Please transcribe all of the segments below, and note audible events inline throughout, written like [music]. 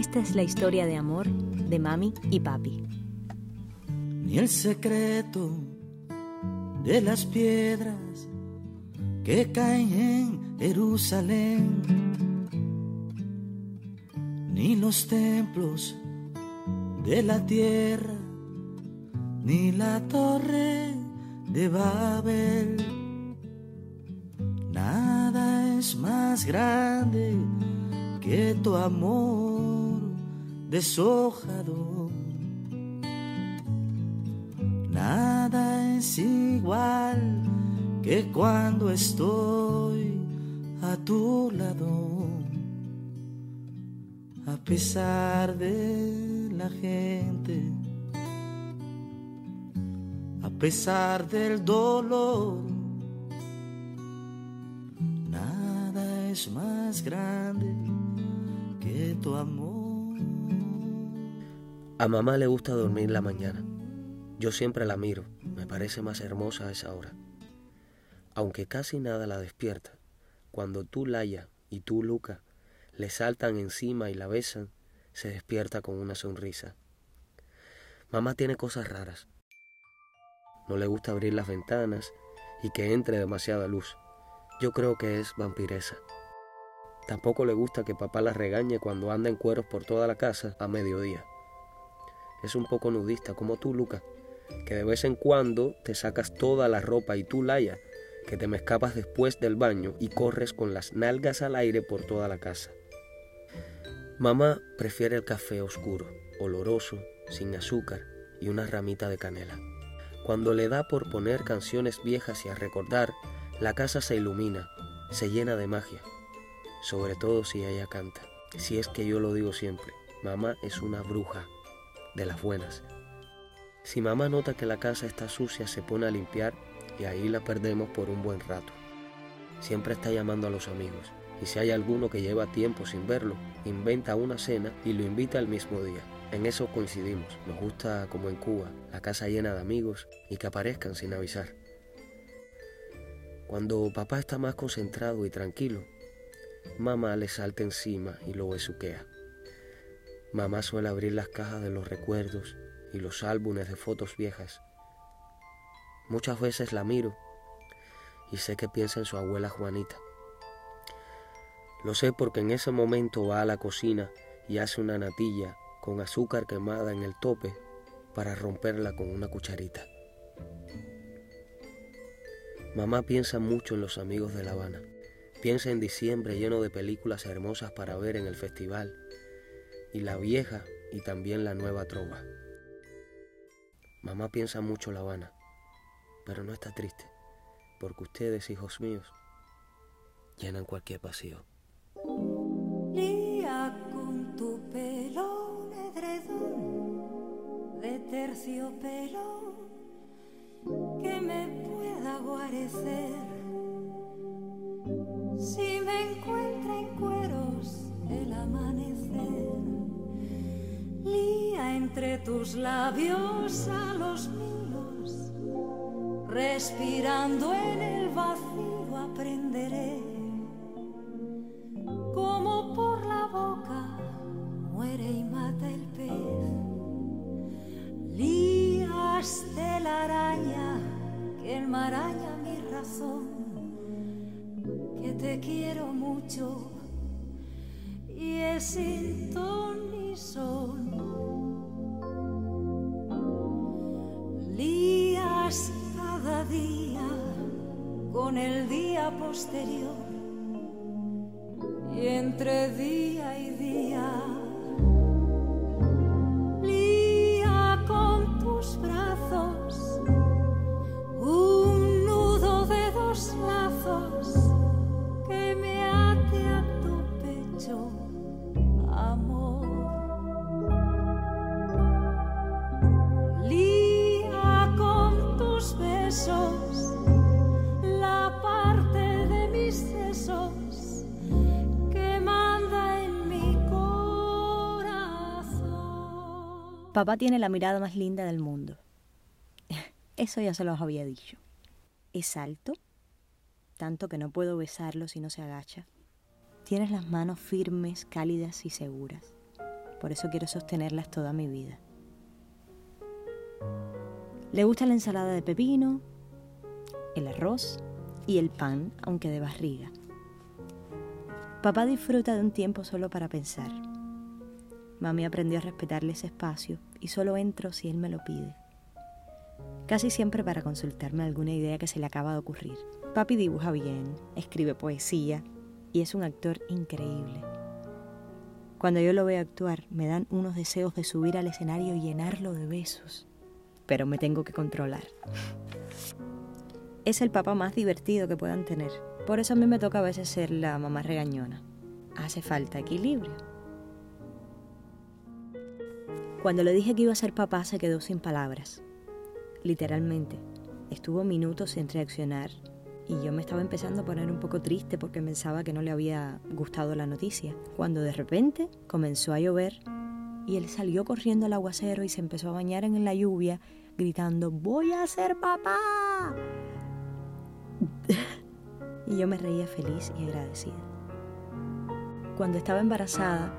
Esta es la historia de amor de mami y papi. Ni el secreto de las piedras que caen en Jerusalén, ni los templos de la tierra, ni la torre de Babel. Nada es más grande que tu amor deshojado. Nada es igual que cuando estoy a tu lado. A pesar de la gente, a pesar del dolor, nada es más grande que tu amor. A mamá le gusta dormir la mañana. Yo siempre la miro, me parece más hermosa a esa hora. Aunque casi nada la despierta, cuando tú, Laia, y tú, Luca, le saltan encima y la besan, se despierta con una sonrisa. Mamá tiene cosas raras. No le gusta abrir las ventanas y que entre demasiada luz. Yo creo que es vampiresa. Tampoco le gusta que papá la regañe cuando anda en cueros por toda la casa a mediodía. Es un poco nudista como tú, Luca que de vez en cuando te sacas toda la ropa y tú, Laia, que te me escapas después del baño y corres con las nalgas al aire por toda la casa. Mamá prefiere el café oscuro, oloroso, sin azúcar y una ramita de canela. Cuando le da por poner canciones viejas y a recordar, la casa se ilumina, se llena de magia, sobre todo si ella canta. Si es que yo lo digo siempre, mamá es una bruja de las buenas. Si mamá nota que la casa está sucia, se pone a limpiar y ahí la perdemos por un buen rato. Siempre está llamando a los amigos y si hay alguno que lleva tiempo sin verlo, inventa una cena y lo invita el mismo día. En eso coincidimos. Nos gusta, como en Cuba, la casa llena de amigos y que aparezcan sin avisar. Cuando papá está más concentrado y tranquilo, mamá le salta encima y lo besuquea. Mamá suele abrir las cajas de los recuerdos y los álbumes de fotos viejas. Muchas veces la miro y sé que piensa en su abuela Juanita. Lo sé porque en ese momento va a la cocina y hace una natilla con azúcar quemada en el tope para romperla con una cucharita. Mamá piensa mucho en los amigos de La Habana. Piensa en diciembre lleno de películas hermosas para ver en el festival y la vieja y también la nueva trova. Mamá piensa mucho La Habana, pero no está triste, porque ustedes, hijos míos, llenan cualquier vacío. Lía con tu pelo edredón de terciopelo que me pueda guarecer. Si me encuentra en cueros el amanecer entre tus labios a los míos, respirando en el vacío aprenderé como por la boca muere y mata el pez. Lías de la araña que enmaraña mi razón, que te quiero mucho y es sin ton ni son. Con el día posterior y entre día y día. Papá tiene la mirada más linda del mundo. [laughs] Eso ya se los había dicho. Es alto, tanto que no puedo besarlo si no se agacha. Tienes las manos firmes, cálidas y seguras. por eso quiero sostenerlas toda mi vida. Le gusta la ensalada de pepino, el arroz y el pan, aunque de barriga. Papá disfruta de un tiempo solo para pensar. Mami aprendió a respetarle ese espacio y solo entro si él me lo pide. Casi siempre para consultarme alguna idea que se le acaba de ocurrir. Papi dibuja bien, escribe poesía y es un actor increíble. Cuando yo lo veo actuar, me dan unos deseos de subir al escenario y llenarlo de besos. Pero me tengo que controlar. Es el papá más divertido que puedan tener. Por eso a mí me toca a veces ser la mamá regañona. Hace falta equilibrio. Cuando le dije que iba a ser papá se quedó sin palabras. Literalmente. Estuvo minutos sin reaccionar y yo me estaba empezando a poner un poco triste porque pensaba que no le había gustado la noticia. Cuando de repente comenzó a llover y él salió corriendo al aguacero y se empezó a bañar en la lluvia gritando, voy a ser papá. [laughs] y yo me reía feliz y agradecida. Cuando estaba embarazada,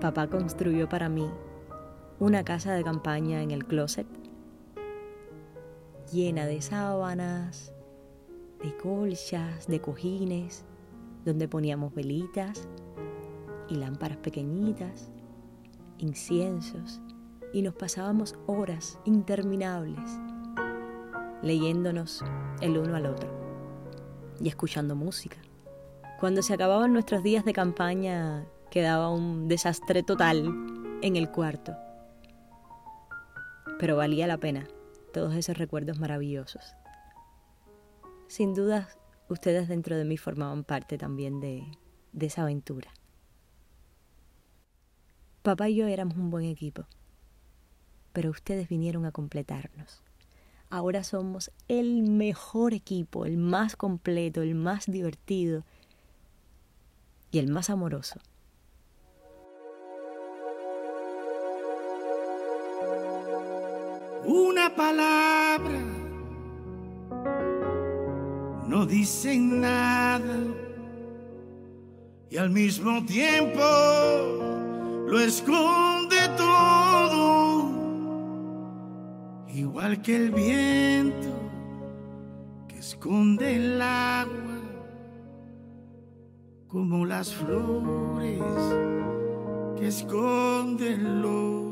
papá construyó para mí una casa de campaña en el closet llena de sábanas, de colchas, de cojines, donde poníamos velitas y lámparas pequeñitas, inciensos, y nos pasábamos horas interminables leyéndonos el uno al otro y escuchando música. Cuando se acababan nuestros días de campaña quedaba un desastre total en el cuarto, pero valía la pena todos esos recuerdos maravillosos. Sin duda, ustedes dentro de mí formaban parte también de, de esa aventura. Papá y yo éramos un buen equipo, pero ustedes vinieron a completarnos. Ahora somos el mejor equipo, el más completo, el más divertido y el más amoroso. Una palabra, no dicen nada. Y al mismo tiempo lo esconde todo, igual que el viento que esconde el agua, como las flores que esconden los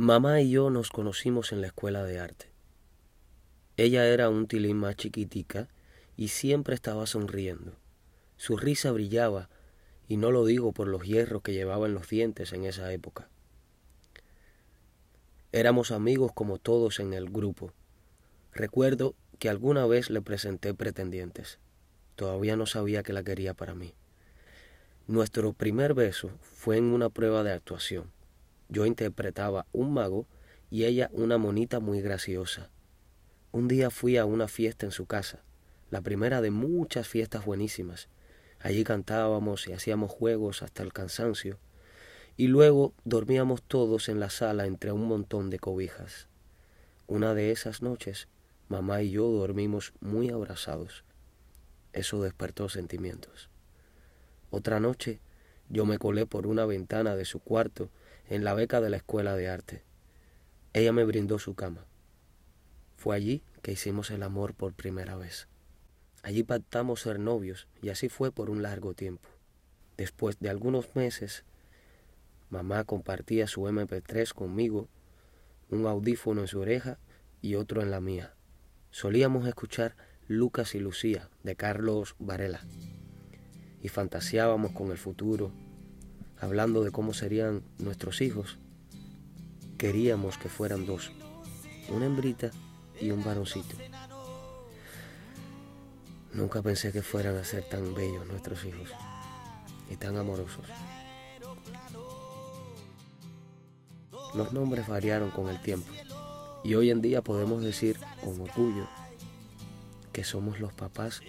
Mamá y yo nos conocimos en la escuela de arte. Ella era un tilín más chiquitica y siempre estaba sonriendo. Su risa brillaba, y no lo digo por los hierros que llevaba en los dientes en esa época. Éramos amigos como todos en el grupo. Recuerdo que alguna vez le presenté pretendientes. Todavía no sabía que la quería para mí. Nuestro primer beso fue en una prueba de actuación. Yo interpretaba un mago y ella una monita muy graciosa. Un día fui a una fiesta en su casa, la primera de muchas fiestas buenísimas. Allí cantábamos y hacíamos juegos hasta el cansancio, y luego dormíamos todos en la sala entre un montón de cobijas. Una de esas noches, mamá y yo dormimos muy abrazados. Eso despertó sentimientos. Otra noche, yo me colé por una ventana de su cuarto en la beca de la escuela de arte. Ella me brindó su cama. Fue allí que hicimos el amor por primera vez. Allí pactamos ser novios y así fue por un largo tiempo. Después de algunos meses, mamá compartía su MP3 conmigo, un audífono en su oreja y otro en la mía. Solíamos escuchar Lucas y Lucía de Carlos Varela y fantaseábamos con el futuro, hablando de cómo serían nuestros hijos, queríamos que fueran dos, una hembrita y un varoncito. Nunca pensé que fueran a ser tan bellos nuestros hijos. y tan amorosos. Los nombres variaron con el tiempo y hoy en día podemos decir con orgullo que somos los papás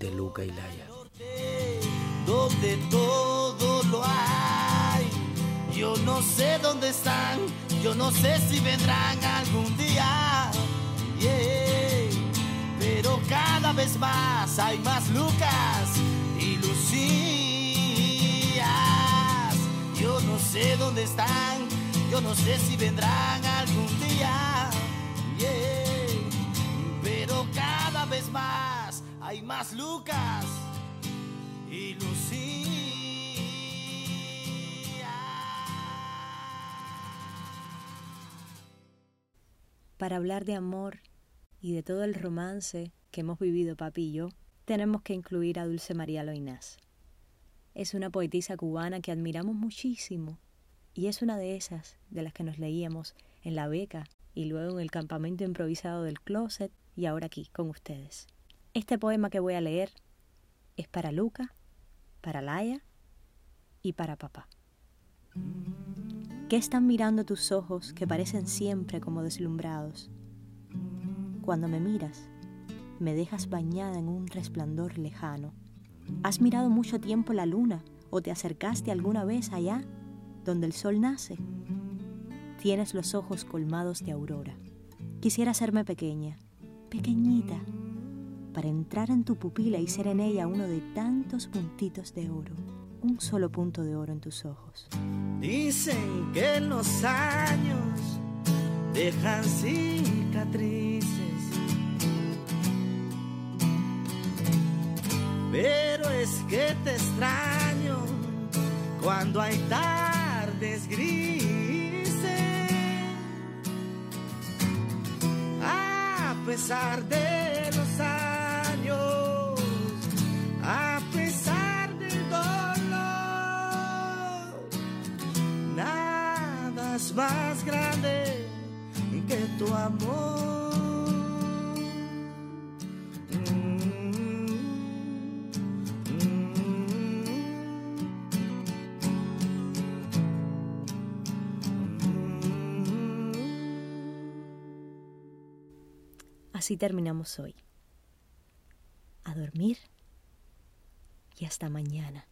de Luca y Laia. Yo no sé dónde están, yo no sé si vendrán algún día. Yeah. Pero cada vez más hay más Lucas y Lucías. Yo no sé dónde están, yo no sé si vendrán algún día. Yeah. Pero cada vez más hay más Lucas y Para hablar de amor y de todo el romance que hemos vivido papi y yo, tenemos que incluir a Dulce María Loinás. Es una poetisa cubana que admiramos muchísimo y es una de esas de las que nos leíamos en la beca y luego en el campamento improvisado del closet y ahora aquí con ustedes. Este poema que voy a leer es para Luca, para Laia y para papá. ¿Qué están mirando tus ojos que parecen siempre como deslumbrados? Cuando me miras, me dejas bañada en un resplandor lejano. ¿Has mirado mucho tiempo la luna o te acercaste alguna vez allá, donde el sol nace? Tienes los ojos colmados de aurora. Quisiera hacerme pequeña, pequeñita, para entrar en tu pupila y ser en ella uno de tantos puntitos de oro, un solo punto de oro en tus ojos. Dicen que los años dejan cicatrices, pero es que te extraño cuando hay tardes grises. A pesar de más grande que tu amor. Así terminamos hoy. A dormir y hasta mañana.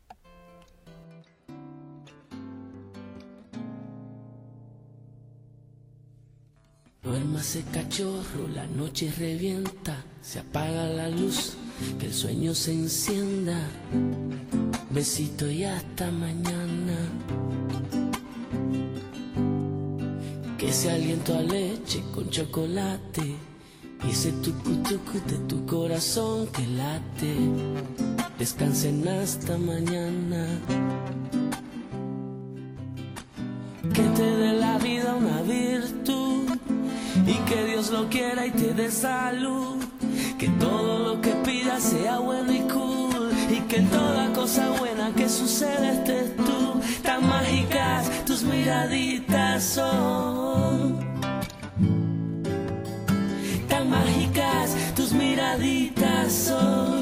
Duérmase cachorro, la noche revienta, se apaga la luz, que el sueño se encienda. Besito y hasta mañana. Que ese aliento a leche con chocolate y ese tucu tucu de tu corazón que late. Descansen hasta mañana. Que te lo quiera y te dé salud. Que todo lo que pidas sea bueno y cool y que toda cosa buena que suceda estés tú. Tan mágicas tus miraditas son. Tan mágicas tus miraditas son.